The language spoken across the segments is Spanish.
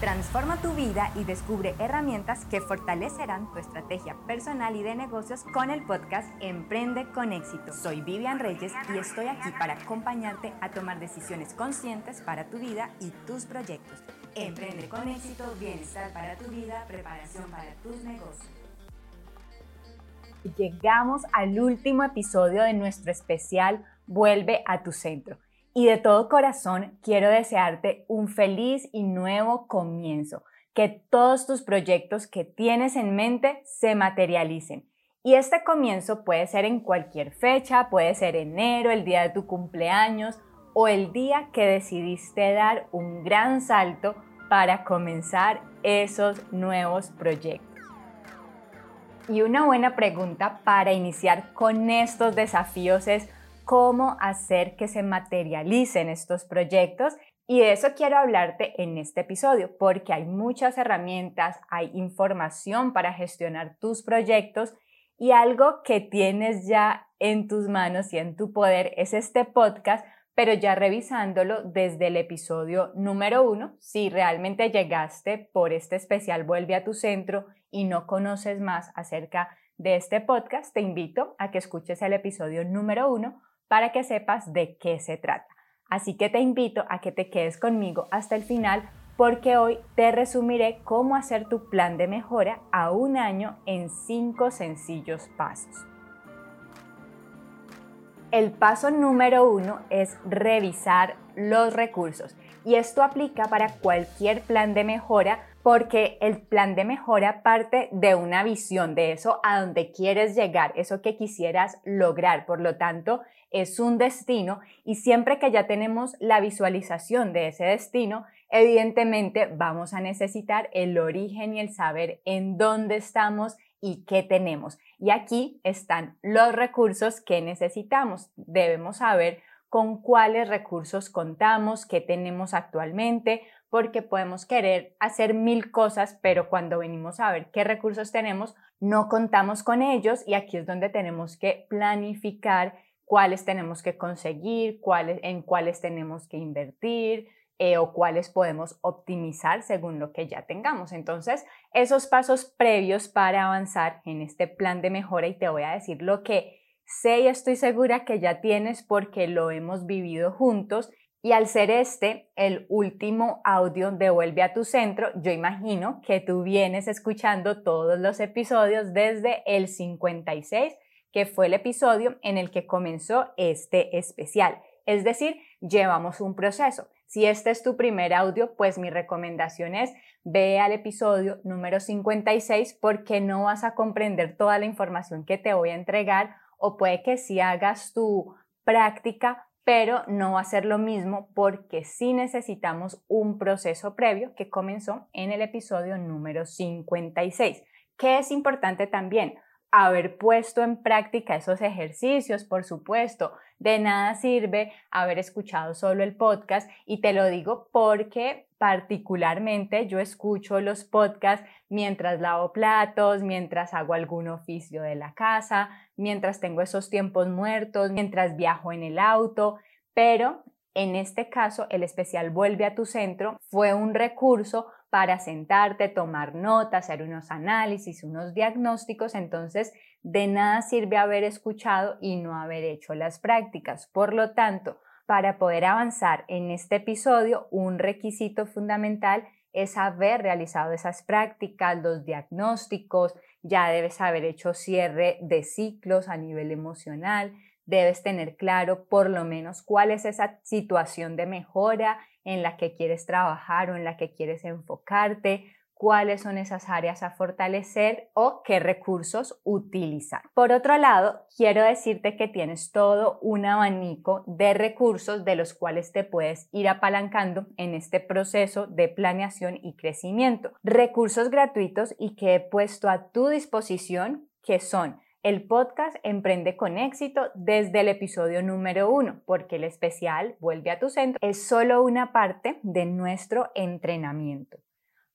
Transforma tu vida y descubre herramientas que fortalecerán tu estrategia personal y de negocios con el podcast Emprende con éxito. Soy Vivian Reyes y estoy aquí para acompañarte a tomar decisiones conscientes para tu vida y tus proyectos. Emprende con éxito, bienestar para tu vida, preparación para tus negocios. Llegamos al último episodio de nuestro especial Vuelve a tu centro y de todo corazón quiero desearte un feliz y nuevo comienzo, que todos tus proyectos que tienes en mente se materialicen. Y este comienzo puede ser en cualquier fecha, puede ser enero, el día de tu cumpleaños o el día que decidiste dar un gran salto para comenzar esos nuevos proyectos. Y una buena pregunta para iniciar con estos desafíos es, cómo hacer que se materialicen estos proyectos. Y de eso quiero hablarte en este episodio, porque hay muchas herramientas, hay información para gestionar tus proyectos y algo que tienes ya en tus manos y en tu poder es este podcast, pero ya revisándolo desde el episodio número uno, si realmente llegaste por este especial Vuelve a tu centro y no conoces más acerca de este podcast, te invito a que escuches el episodio número uno para que sepas de qué se trata. Así que te invito a que te quedes conmigo hasta el final porque hoy te resumiré cómo hacer tu plan de mejora a un año en cinco sencillos pasos. El paso número uno es revisar los recursos y esto aplica para cualquier plan de mejora porque el plan de mejora parte de una visión de eso a donde quieres llegar, eso que quisieras lograr. Por lo tanto, es un destino y siempre que ya tenemos la visualización de ese destino, evidentemente vamos a necesitar el origen y el saber en dónde estamos y qué tenemos. Y aquí están los recursos que necesitamos. Debemos saber con cuáles recursos contamos, qué tenemos actualmente, porque podemos querer hacer mil cosas, pero cuando venimos a ver qué recursos tenemos, no contamos con ellos y aquí es donde tenemos que planificar cuáles tenemos que conseguir, cuáles, en cuáles tenemos que invertir eh, o cuáles podemos optimizar según lo que ya tengamos. Entonces, esos pasos previos para avanzar en este plan de mejora y te voy a decir lo que sé y estoy segura que ya tienes porque lo hemos vivido juntos y al ser este el último audio de Vuelve a tu centro, yo imagino que tú vienes escuchando todos los episodios desde el 56, que fue el episodio en el que comenzó este especial. Es decir, llevamos un proceso. Si este es tu primer audio, pues mi recomendación es ve al episodio número 56 porque no vas a comprender toda la información que te voy a entregar o puede que si hagas tu práctica pero no va a ser lo mismo porque sí necesitamos un proceso previo que comenzó en el episodio número 56. ¿Qué es importante también? haber puesto en práctica esos ejercicios, por supuesto. De nada sirve haber escuchado solo el podcast y te lo digo porque particularmente yo escucho los podcasts mientras lavo platos, mientras hago algún oficio de la casa, mientras tengo esos tiempos muertos, mientras viajo en el auto, pero en este caso el especial Vuelve a tu centro fue un recurso para sentarte, tomar notas, hacer unos análisis, unos diagnósticos, entonces de nada sirve haber escuchado y no haber hecho las prácticas. Por lo tanto, para poder avanzar en este episodio, un requisito fundamental es haber realizado esas prácticas, los diagnósticos, ya debes haber hecho cierre de ciclos a nivel emocional, debes tener claro por lo menos cuál es esa situación de mejora en la que quieres trabajar o en la que quieres enfocarte, cuáles son esas áreas a fortalecer o qué recursos utilizar. Por otro lado, quiero decirte que tienes todo un abanico de recursos de los cuales te puedes ir apalancando en este proceso de planeación y crecimiento. Recursos gratuitos y que he puesto a tu disposición que son el podcast Emprende con éxito desde el episodio número uno, porque el especial Vuelve a tu centro es solo una parte de nuestro entrenamiento.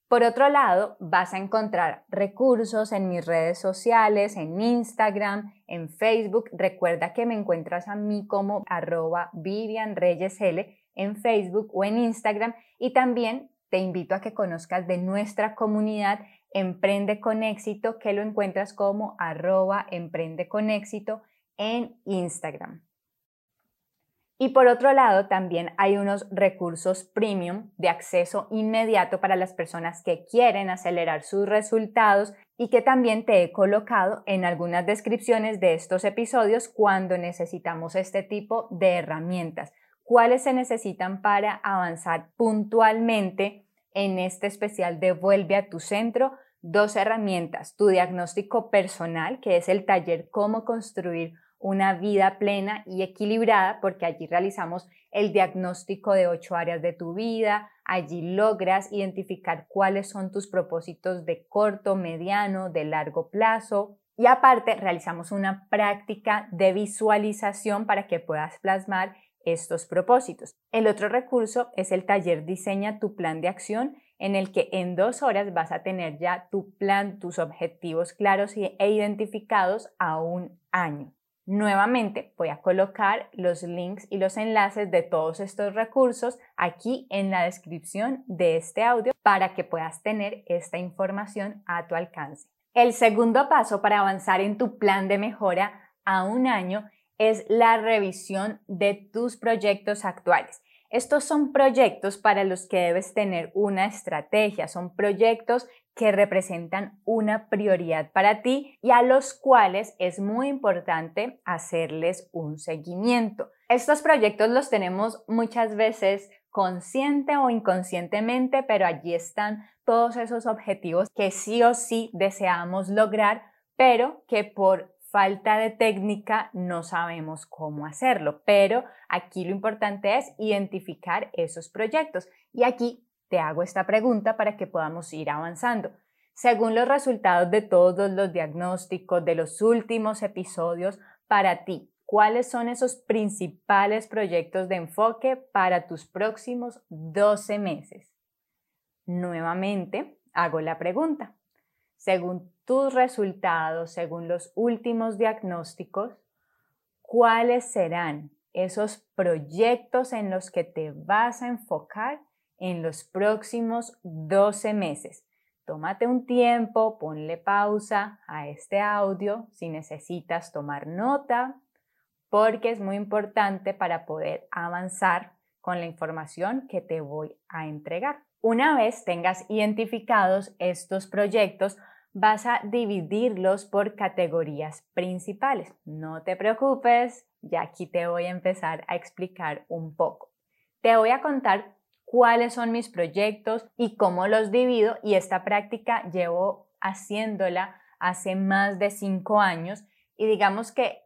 Por otro lado, vas a encontrar recursos en mis redes sociales, en Instagram, en Facebook. Recuerda que me encuentras a mí como arroba Vivian Reyes L en Facebook o en Instagram y también te invito a que conozcas de nuestra comunidad Emprende con éxito, que lo encuentras como arroba emprende con éxito en Instagram. Y por otro lado, también hay unos recursos premium de acceso inmediato para las personas que quieren acelerar sus resultados y que también te he colocado en algunas descripciones de estos episodios cuando necesitamos este tipo de herramientas. ¿Cuáles se necesitan para avanzar puntualmente en este especial de Vuelve a tu centro? Dos herramientas, tu diagnóstico personal, que es el taller Cómo construir una vida plena y equilibrada, porque allí realizamos el diagnóstico de ocho áreas de tu vida, allí logras identificar cuáles son tus propósitos de corto, mediano, de largo plazo. Y aparte, realizamos una práctica de visualización para que puedas plasmar estos propósitos. El otro recurso es el taller Diseña tu plan de acción, en el que en dos horas vas a tener ya tu plan, tus objetivos claros e identificados a un año. Nuevamente voy a colocar los links y los enlaces de todos estos recursos aquí en la descripción de este audio para que puedas tener esta información a tu alcance. El segundo paso para avanzar en tu plan de mejora a un año es la revisión de tus proyectos actuales. Estos son proyectos para los que debes tener una estrategia, son proyectos que representan una prioridad para ti y a los cuales es muy importante hacerles un seguimiento. Estos proyectos los tenemos muchas veces consciente o inconscientemente, pero allí están todos esos objetivos que sí o sí deseamos lograr, pero que por falta de técnica no sabemos cómo hacerlo, pero aquí lo importante es identificar esos proyectos. Y aquí te hago esta pregunta para que podamos ir avanzando. Según los resultados de todos los diagnósticos de los últimos episodios, para ti, ¿cuáles son esos principales proyectos de enfoque para tus próximos 12 meses? Nuevamente, hago la pregunta según tus resultados, según los últimos diagnósticos, cuáles serán esos proyectos en los que te vas a enfocar en los próximos 12 meses. Tómate un tiempo, ponle pausa a este audio si necesitas tomar nota, porque es muy importante para poder avanzar con la información que te voy a entregar. Una vez tengas identificados estos proyectos, vas a dividirlos por categorías principales. No te preocupes, ya aquí te voy a empezar a explicar un poco. Te voy a contar cuáles son mis proyectos y cómo los divido y esta práctica llevo haciéndola hace más de cinco años y digamos que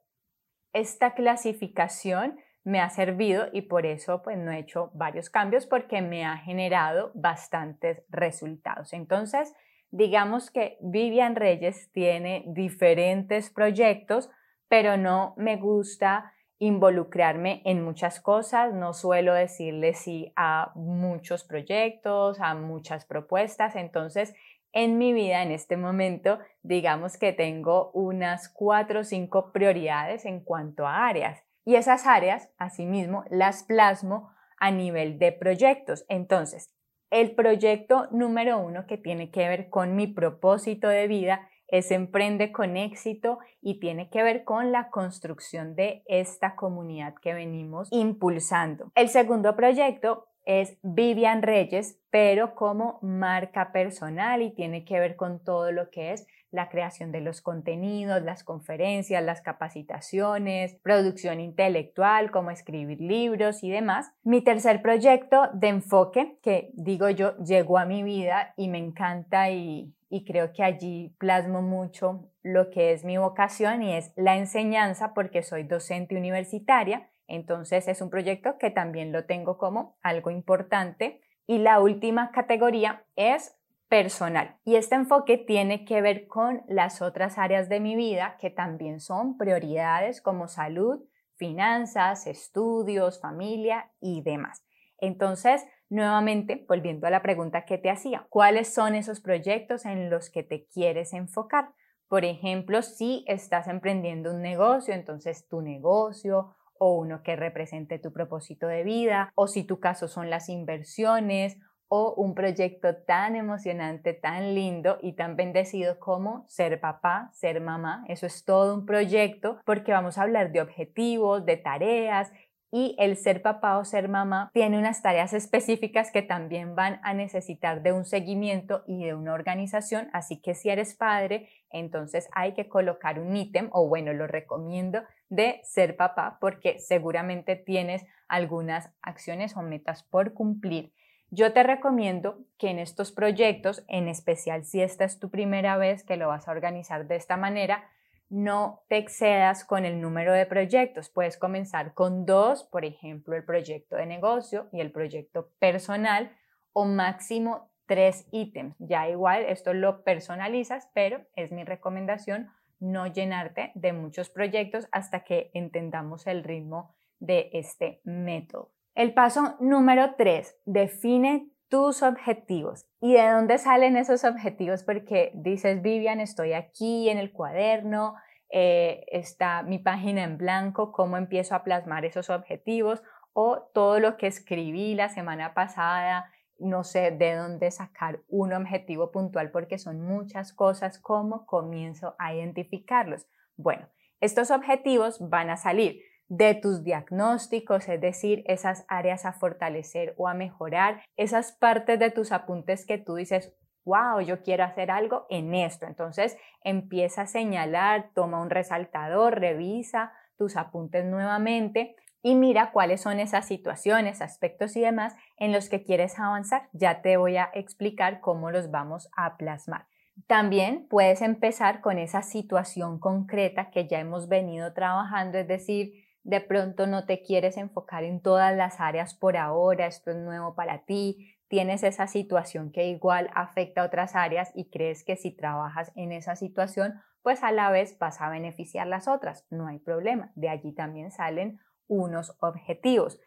esta clasificación me ha servido y por eso pues no he hecho varios cambios porque me ha generado bastantes resultados. Entonces, digamos que Vivian Reyes tiene diferentes proyectos, pero no me gusta involucrarme en muchas cosas, no suelo decirle sí a muchos proyectos, a muchas propuestas, entonces en mi vida en este momento, digamos que tengo unas cuatro o cinco prioridades en cuanto a áreas. Y esas áreas, asimismo, las plasmo a nivel de proyectos. Entonces, el proyecto número uno que tiene que ver con mi propósito de vida es Emprende con éxito y tiene que ver con la construcción de esta comunidad que venimos impulsando. El segundo proyecto es Vivian Reyes, pero como marca personal y tiene que ver con todo lo que es la creación de los contenidos, las conferencias, las capacitaciones, producción intelectual, como escribir libros y demás. Mi tercer proyecto de enfoque, que digo yo, llegó a mi vida y me encanta y, y creo que allí plasmo mucho lo que es mi vocación y es la enseñanza porque soy docente universitaria. Entonces es un proyecto que también lo tengo como algo importante. Y la última categoría es personal. Y este enfoque tiene que ver con las otras áreas de mi vida que también son prioridades como salud, finanzas, estudios, familia y demás. Entonces, nuevamente, volviendo a la pregunta que te hacía, ¿cuáles son esos proyectos en los que te quieres enfocar? Por ejemplo, si estás emprendiendo un negocio, entonces tu negocio o uno que represente tu propósito de vida, o si tu caso son las inversiones o un proyecto tan emocionante, tan lindo y tan bendecido como ser papá, ser mamá. Eso es todo un proyecto porque vamos a hablar de objetivos, de tareas y el ser papá o ser mamá tiene unas tareas específicas que también van a necesitar de un seguimiento y de una organización, así que si eres padre, entonces hay que colocar un ítem o bueno, lo recomiendo de ser papá porque seguramente tienes algunas acciones o metas por cumplir. Yo te recomiendo que en estos proyectos, en especial si esta es tu primera vez que lo vas a organizar de esta manera, no te excedas con el número de proyectos. Puedes comenzar con dos, por ejemplo, el proyecto de negocio y el proyecto personal, o máximo tres ítems. Ya igual, esto lo personalizas, pero es mi recomendación no llenarte de muchos proyectos hasta que entendamos el ritmo de este método. El paso número tres, define tus objetivos. ¿Y de dónde salen esos objetivos? Porque dices, Vivian, estoy aquí en el cuaderno, eh, está mi página en blanco, cómo empiezo a plasmar esos objetivos o todo lo que escribí la semana pasada, no sé de dónde sacar un objetivo puntual porque son muchas cosas, cómo comienzo a identificarlos. Bueno, estos objetivos van a salir de tus diagnósticos, es decir, esas áreas a fortalecer o a mejorar, esas partes de tus apuntes que tú dices, wow, yo quiero hacer algo en esto. Entonces empieza a señalar, toma un resaltador, revisa tus apuntes nuevamente y mira cuáles son esas situaciones, aspectos y demás en los que quieres avanzar. Ya te voy a explicar cómo los vamos a plasmar. También puedes empezar con esa situación concreta que ya hemos venido trabajando, es decir, de pronto no te quieres enfocar en todas las áreas por ahora, esto es nuevo para ti, tienes esa situación que igual afecta a otras áreas y crees que si trabajas en esa situación, pues a la vez vas a beneficiar las otras, no hay problema, de allí también salen unos objetivos.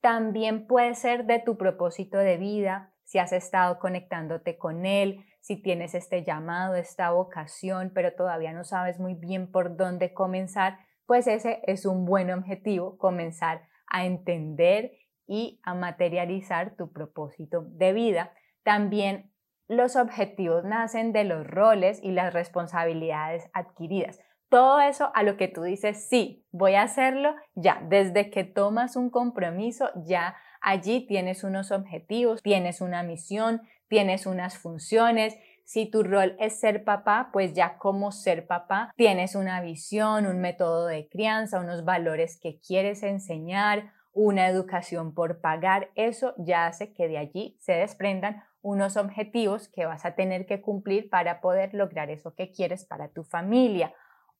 También puede ser de tu propósito de vida, si has estado conectándote con él, si tienes este llamado, esta vocación, pero todavía no sabes muy bien por dónde comenzar, pues ese es un buen objetivo, comenzar a entender y a materializar tu propósito de vida. También los objetivos nacen de los roles y las responsabilidades adquiridas. Todo eso a lo que tú dices, sí, voy a hacerlo, ya, desde que tomas un compromiso, ya allí tienes unos objetivos, tienes una misión, tienes unas funciones, si tu rol es ser papá, pues ya como ser papá tienes una visión, un método de crianza, unos valores que quieres enseñar, una educación por pagar. Eso ya hace que de allí se desprendan unos objetivos que vas a tener que cumplir para poder lograr eso que quieres para tu familia.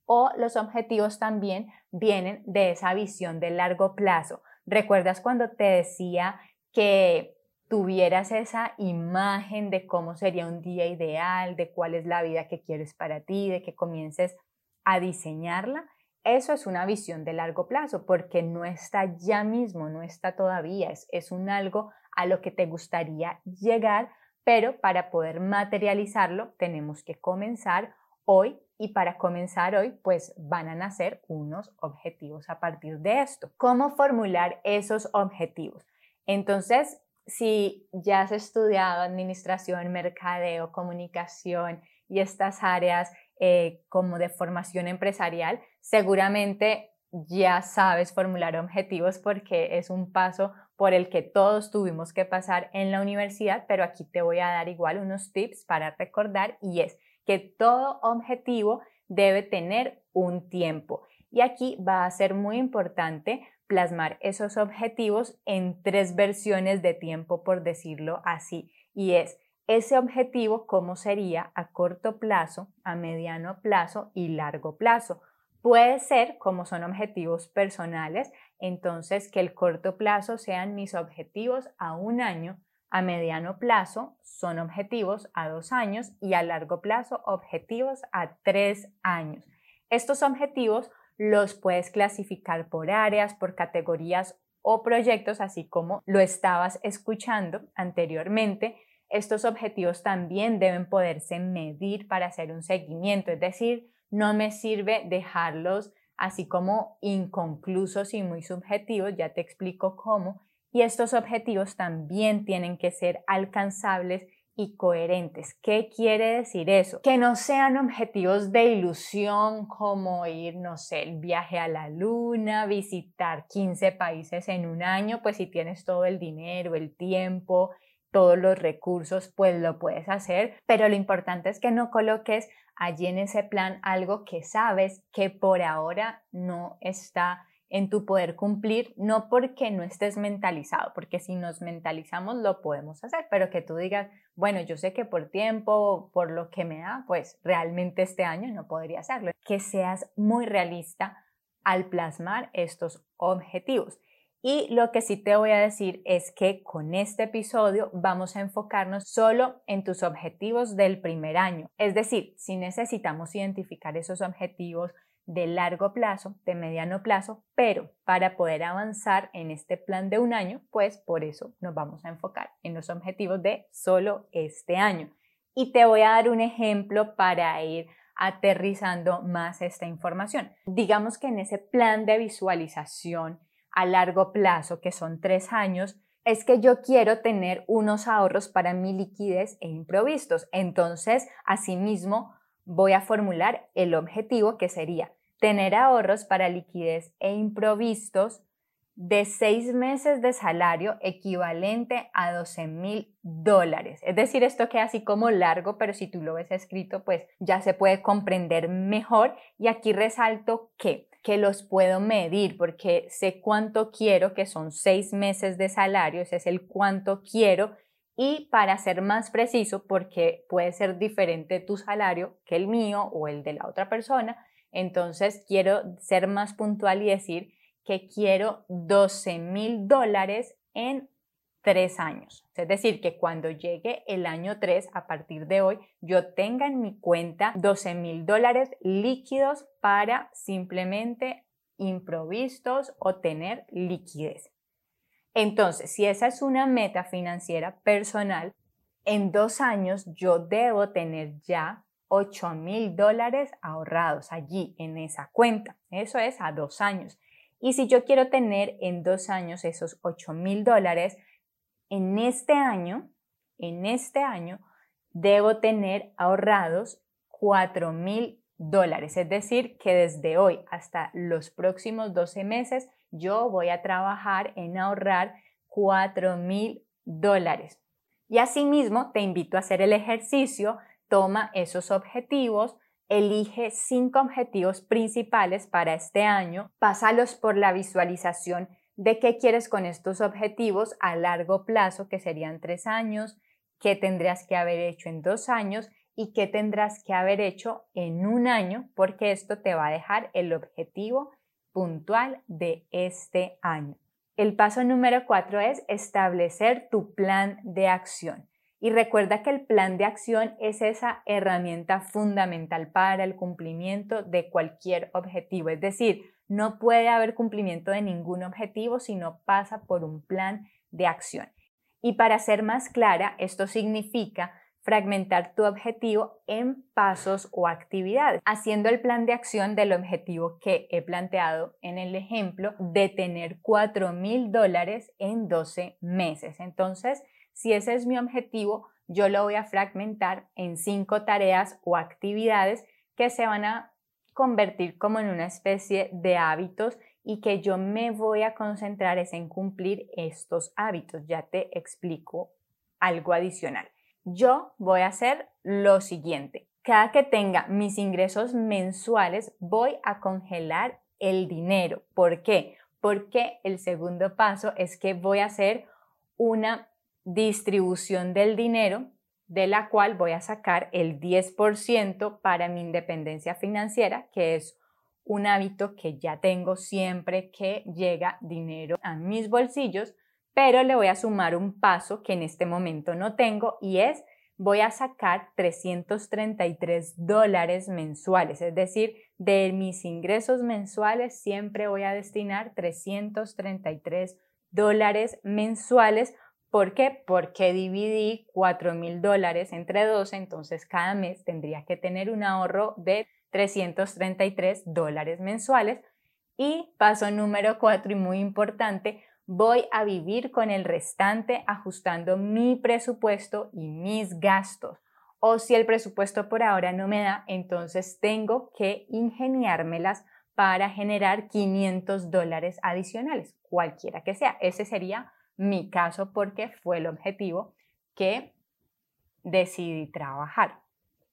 O los objetivos también vienen de esa visión de largo plazo. ¿Recuerdas cuando te decía que tuvieras esa imagen de cómo sería un día ideal, de cuál es la vida que quieres para ti, de que comiences a diseñarla, eso es una visión de largo plazo porque no está ya mismo, no está todavía, es, es un algo a lo que te gustaría llegar, pero para poder materializarlo tenemos que comenzar hoy y para comenzar hoy pues van a nacer unos objetivos a partir de esto. ¿Cómo formular esos objetivos? Entonces, si ya has estudiado administración, mercadeo, comunicación y estas áreas eh, como de formación empresarial, seguramente ya sabes formular objetivos porque es un paso por el que todos tuvimos que pasar en la universidad, pero aquí te voy a dar igual unos tips para recordar y es que todo objetivo debe tener un tiempo. Y aquí va a ser muy importante plasmar esos objetivos en tres versiones de tiempo, por decirlo así. Y es ese objetivo, cómo sería a corto plazo, a mediano plazo y largo plazo. Puede ser, como son objetivos personales, entonces que el corto plazo sean mis objetivos a un año, a mediano plazo son objetivos a dos años y a largo plazo objetivos a tres años. Estos objetivos los puedes clasificar por áreas, por categorías o proyectos, así como lo estabas escuchando anteriormente. Estos objetivos también deben poderse medir para hacer un seguimiento, es decir, no me sirve dejarlos así como inconclusos y muy subjetivos, ya te explico cómo, Y estos objetivos también tienen que ser alcanzables y coherentes. ¿Qué quiere decir eso? Que no sean objetivos de ilusión como ir, no sé, el viaje a la luna, visitar 15 países en un año, pues si tienes todo el dinero, el tiempo, todos los recursos, pues lo puedes hacer, pero lo importante es que no coloques allí en ese plan algo que sabes que por ahora no está en tu poder cumplir, no porque no estés mentalizado, porque si nos mentalizamos lo podemos hacer, pero que tú digas, bueno, yo sé que por tiempo, por lo que me da, pues realmente este año no podría hacerlo. Que seas muy realista al plasmar estos objetivos. Y lo que sí te voy a decir es que con este episodio vamos a enfocarnos solo en tus objetivos del primer año. Es decir, si necesitamos identificar esos objetivos de largo plazo, de mediano plazo, pero para poder avanzar en este plan de un año, pues por eso nos vamos a enfocar en los objetivos de solo este año. Y te voy a dar un ejemplo para ir aterrizando más esta información. Digamos que en ese plan de visualización a largo plazo, que son tres años, es que yo quiero tener unos ahorros para mi liquidez e improvistos. Entonces, asimismo, voy a formular el objetivo que sería tener ahorros para liquidez e improvistos de seis meses de salario equivalente a 12 mil dólares. Es decir, esto queda así como largo, pero si tú lo ves escrito, pues ya se puede comprender mejor. Y aquí resalto que, que los puedo medir porque sé cuánto quiero, que son seis meses de salario, ese es el cuánto quiero. Y para ser más preciso, porque puede ser diferente tu salario que el mío o el de la otra persona, entonces quiero ser más puntual y decir que quiero 12 mil dólares en tres años. Es decir, que cuando llegue el año 3, a partir de hoy, yo tenga en mi cuenta 12 mil dólares líquidos para simplemente improvistos o tener liquidez. Entonces, si esa es una meta financiera personal, en dos años yo debo tener ya 8 mil dólares ahorrados allí en esa cuenta. Eso es a dos años. Y si yo quiero tener en dos años esos 8 mil dólares, en este año, en este año, debo tener ahorrados 4 mil dólares. Es decir, que desde hoy hasta los próximos 12 meses, yo voy a trabajar en ahorrar 4 mil dólares. Y asimismo, te invito a hacer el ejercicio toma esos objetivos, elige cinco objetivos principales para este año, pásalos por la visualización de qué quieres con estos objetivos a largo plazo, que serían tres años, qué tendrías que haber hecho en dos años y qué tendrás que haber hecho en un año, porque esto te va a dejar el objetivo puntual de este año. El paso número cuatro es establecer tu plan de acción. Y recuerda que el plan de acción es esa herramienta fundamental para el cumplimiento de cualquier objetivo. Es decir, no puede haber cumplimiento de ningún objetivo si no pasa por un plan de acción. Y para ser más clara, esto significa fragmentar tu objetivo en pasos o actividades, haciendo el plan de acción del objetivo que he planteado en el ejemplo de tener 4 mil dólares en 12 meses. Entonces, si ese es mi objetivo, yo lo voy a fragmentar en cinco tareas o actividades que se van a convertir como en una especie de hábitos y que yo me voy a concentrar es en cumplir estos hábitos. Ya te explico algo adicional. Yo voy a hacer lo siguiente. Cada que tenga mis ingresos mensuales, voy a congelar el dinero. ¿Por qué? Porque el segundo paso es que voy a hacer una distribución del dinero, de la cual voy a sacar el 10% para mi independencia financiera, que es un hábito que ya tengo siempre que llega dinero a mis bolsillos, pero le voy a sumar un paso que en este momento no tengo y es voy a sacar 333 dólares mensuales, es decir, de mis ingresos mensuales siempre voy a destinar 333 dólares mensuales ¿Por qué? Porque dividí 4 mil dólares entre 12, entonces cada mes tendría que tener un ahorro de 333 dólares mensuales. Y paso número 4 y muy importante, voy a vivir con el restante ajustando mi presupuesto y mis gastos. O si el presupuesto por ahora no me da, entonces tengo que ingeniármelas para generar 500 dólares adicionales, cualquiera que sea. Ese sería mi caso porque fue el objetivo que decidí trabajar.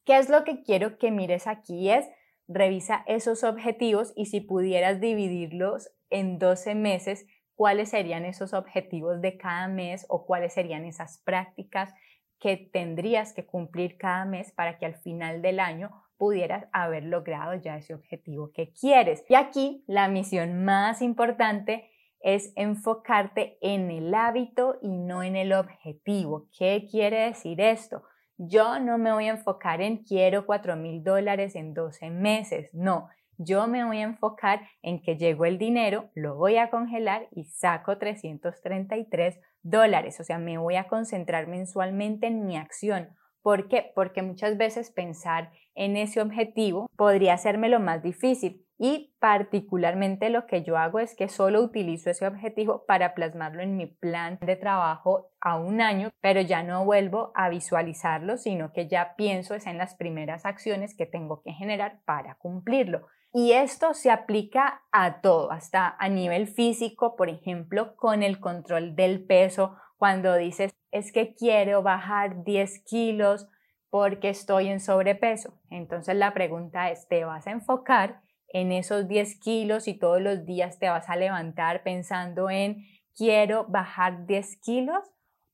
¿Qué es lo que quiero que mires aquí? Es revisa esos objetivos y si pudieras dividirlos en 12 meses, cuáles serían esos objetivos de cada mes o cuáles serían esas prácticas que tendrías que cumplir cada mes para que al final del año pudieras haber logrado ya ese objetivo que quieres. Y aquí la misión más importante es enfocarte en el hábito y no en el objetivo. ¿Qué quiere decir esto? Yo no me voy a enfocar en quiero 4 mil dólares en 12 meses, no. Yo me voy a enfocar en que llegó el dinero, lo voy a congelar y saco 333 dólares. O sea, me voy a concentrar mensualmente en mi acción. ¿Por qué? Porque muchas veces pensar en ese objetivo podría hacerme lo más difícil. Y particularmente lo que yo hago es que solo utilizo ese objetivo para plasmarlo en mi plan de trabajo a un año, pero ya no vuelvo a visualizarlo, sino que ya pienso es en las primeras acciones que tengo que generar para cumplirlo. Y esto se aplica a todo, hasta a nivel físico, por ejemplo, con el control del peso, cuando dices, es que quiero bajar 10 kilos porque estoy en sobrepeso. Entonces la pregunta es, ¿te vas a enfocar en esos 10 kilos y todos los días te vas a levantar pensando en quiero bajar 10 kilos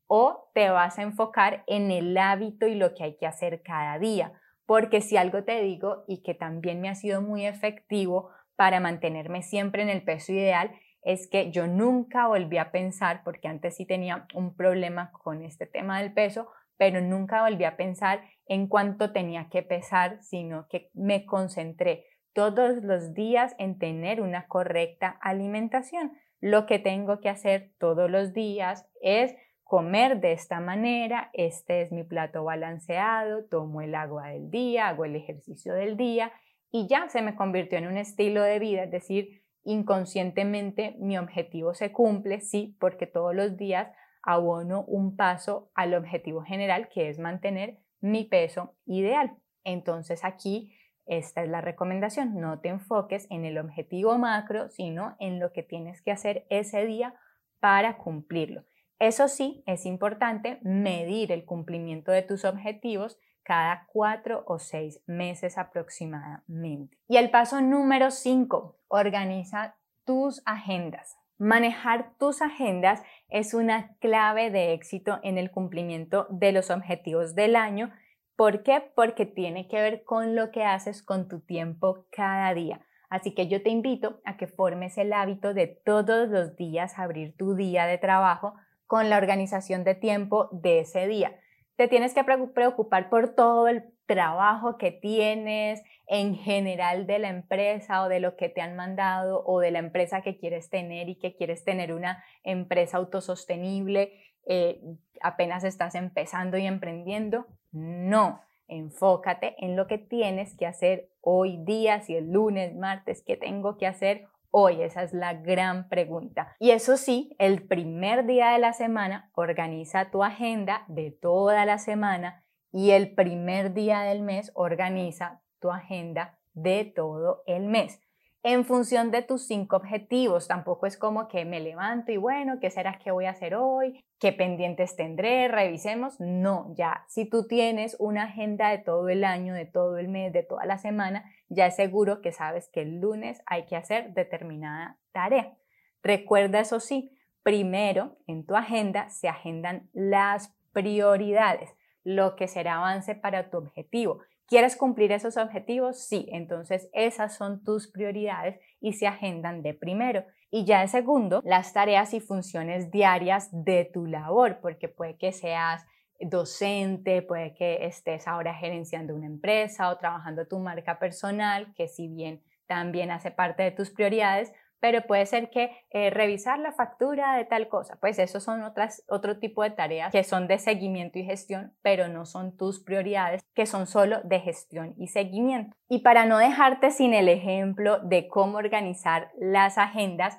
o te vas a enfocar en el hábito y lo que hay que hacer cada día. Porque si algo te digo y que también me ha sido muy efectivo para mantenerme siempre en el peso ideal, es que yo nunca volví a pensar, porque antes sí tenía un problema con este tema del peso, pero nunca volví a pensar en cuánto tenía que pesar, sino que me concentré todos los días en tener una correcta alimentación. Lo que tengo que hacer todos los días es comer de esta manera, este es mi plato balanceado, tomo el agua del día, hago el ejercicio del día y ya se me convirtió en un estilo de vida, es decir, inconscientemente mi objetivo se cumple, sí, porque todos los días abono un paso al objetivo general que es mantener mi peso ideal. Entonces aquí esta es la recomendación, no te enfoques en el objetivo macro, sino en lo que tienes que hacer ese día para cumplirlo. Eso sí, es importante medir el cumplimiento de tus objetivos cada cuatro o seis meses aproximadamente. Y el paso número cinco, organiza tus agendas. Manejar tus agendas es una clave de éxito en el cumplimiento de los objetivos del año ¿Por qué? Porque tiene que ver con lo que haces con tu tiempo cada día. Así que yo te invito a que formes el hábito de todos los días abrir tu día de trabajo con la organización de tiempo de ese día. Te tienes que preocupar por todo el trabajo que tienes en general de la empresa o de lo que te han mandado o de la empresa que quieres tener y que quieres tener una empresa autosostenible eh, apenas estás empezando y emprendiendo. No, enfócate en lo que tienes que hacer hoy día, si el lunes, martes, ¿qué tengo que hacer hoy? Esa es la gran pregunta. Y eso sí, el primer día de la semana organiza tu agenda de toda la semana y el primer día del mes organiza tu agenda de todo el mes en función de tus cinco objetivos. Tampoco es como que me levanto y bueno, ¿qué será que voy a hacer hoy? ¿Qué pendientes tendré? Revisemos. No, ya, si tú tienes una agenda de todo el año, de todo el mes, de toda la semana, ya es seguro que sabes que el lunes hay que hacer determinada tarea. Recuerda eso sí, primero en tu agenda se agendan las prioridades, lo que será avance para tu objetivo. ¿Quieres cumplir esos objetivos? Sí, entonces esas son tus prioridades y se agendan de primero. Y ya de segundo, las tareas y funciones diarias de tu labor, porque puede que seas docente, puede que estés ahora gerenciando una empresa o trabajando tu marca personal, que si bien también hace parte de tus prioridades, pero puede ser que eh, revisar la factura de tal cosa, pues eso son otras, otro tipo de tareas que son de seguimiento y gestión, pero no son tus prioridades, que son solo de gestión y seguimiento. Y para no dejarte sin el ejemplo de cómo organizar las agendas,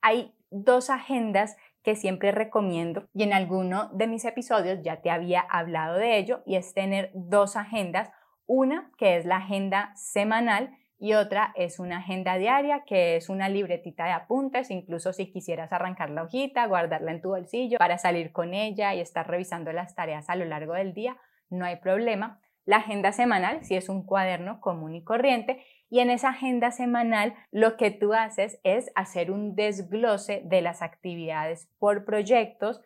hay dos agendas que siempre recomiendo y en alguno de mis episodios ya te había hablado de ello y es tener dos agendas, una que es la agenda semanal y otra es una agenda diaria que es una libretita de apuntes, incluso si quisieras arrancar la hojita, guardarla en tu bolsillo para salir con ella y estar revisando las tareas a lo largo del día, no hay problema. La agenda semanal, si es un cuaderno común y corriente, y en esa agenda semanal lo que tú haces es hacer un desglose de las actividades por proyectos,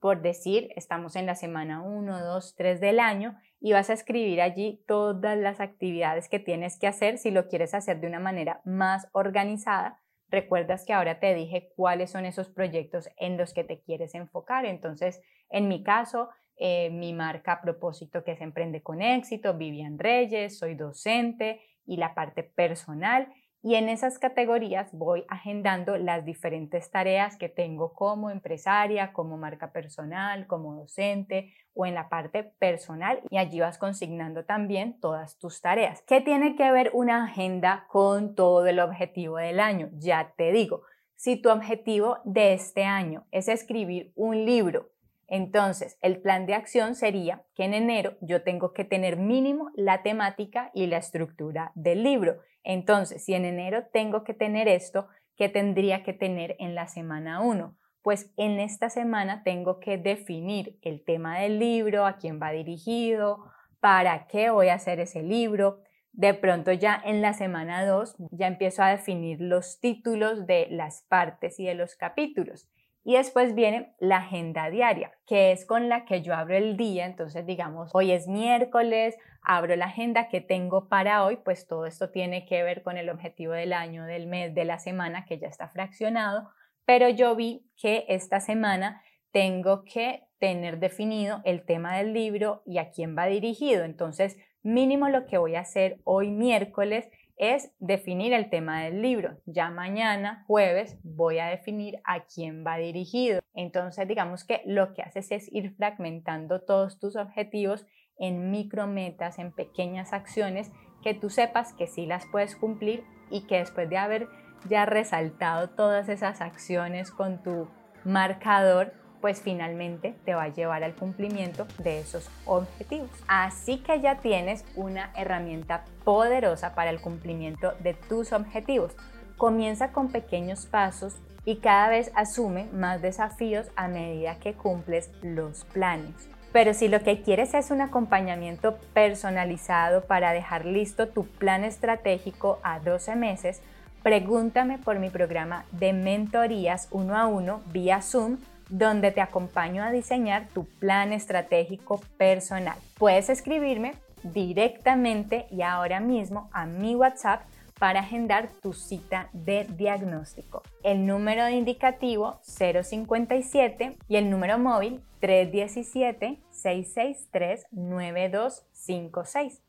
por decir, estamos en la semana 1, 2, 3 del año y vas a escribir allí todas las actividades que tienes que hacer si lo quieres hacer de una manera más organizada. Recuerdas que ahora te dije cuáles son esos proyectos en los que te quieres enfocar. Entonces, en mi caso, eh, mi marca a propósito que es Emprende con éxito, Vivian Reyes, soy docente y la parte personal. Y en esas categorías voy agendando las diferentes tareas que tengo como empresaria, como marca personal, como docente o en la parte personal y allí vas consignando también todas tus tareas. ¿Qué tiene que ver una agenda con todo el objetivo del año? Ya te digo, si tu objetivo de este año es escribir un libro entonces, el plan de acción sería que en enero yo tengo que tener mínimo la temática y la estructura del libro. Entonces, si en enero tengo que tener esto, ¿qué tendría que tener en la semana 1? Pues en esta semana tengo que definir el tema del libro, a quién va dirigido, para qué voy a hacer ese libro. De pronto ya en la semana 2 ya empiezo a definir los títulos de las partes y de los capítulos. Y después viene la agenda diaria, que es con la que yo abro el día. Entonces, digamos, hoy es miércoles, abro la agenda que tengo para hoy, pues todo esto tiene que ver con el objetivo del año, del mes, de la semana, que ya está fraccionado. Pero yo vi que esta semana tengo que tener definido el tema del libro y a quién va dirigido. Entonces, mínimo lo que voy a hacer hoy miércoles es definir el tema del libro. Ya mañana, jueves, voy a definir a quién va dirigido. Entonces, digamos que lo que haces es ir fragmentando todos tus objetivos en micrometas, en pequeñas acciones que tú sepas que sí las puedes cumplir y que después de haber ya resaltado todas esas acciones con tu marcador, pues finalmente te va a llevar al cumplimiento de esos objetivos. Así que ya tienes una herramienta poderosa para el cumplimiento de tus objetivos. Comienza con pequeños pasos y cada vez asume más desafíos a medida que cumples los planes. Pero si lo que quieres es un acompañamiento personalizado para dejar listo tu plan estratégico a 12 meses, pregúntame por mi programa de mentorías uno a uno vía Zoom donde te acompaño a diseñar tu plan estratégico personal. Puedes escribirme directamente y ahora mismo a mi WhatsApp para agendar tu cita de diagnóstico. El número de indicativo 057 y el número móvil 317-663-9256.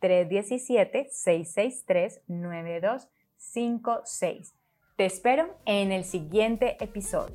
317-663-9256. Te espero en el siguiente episodio.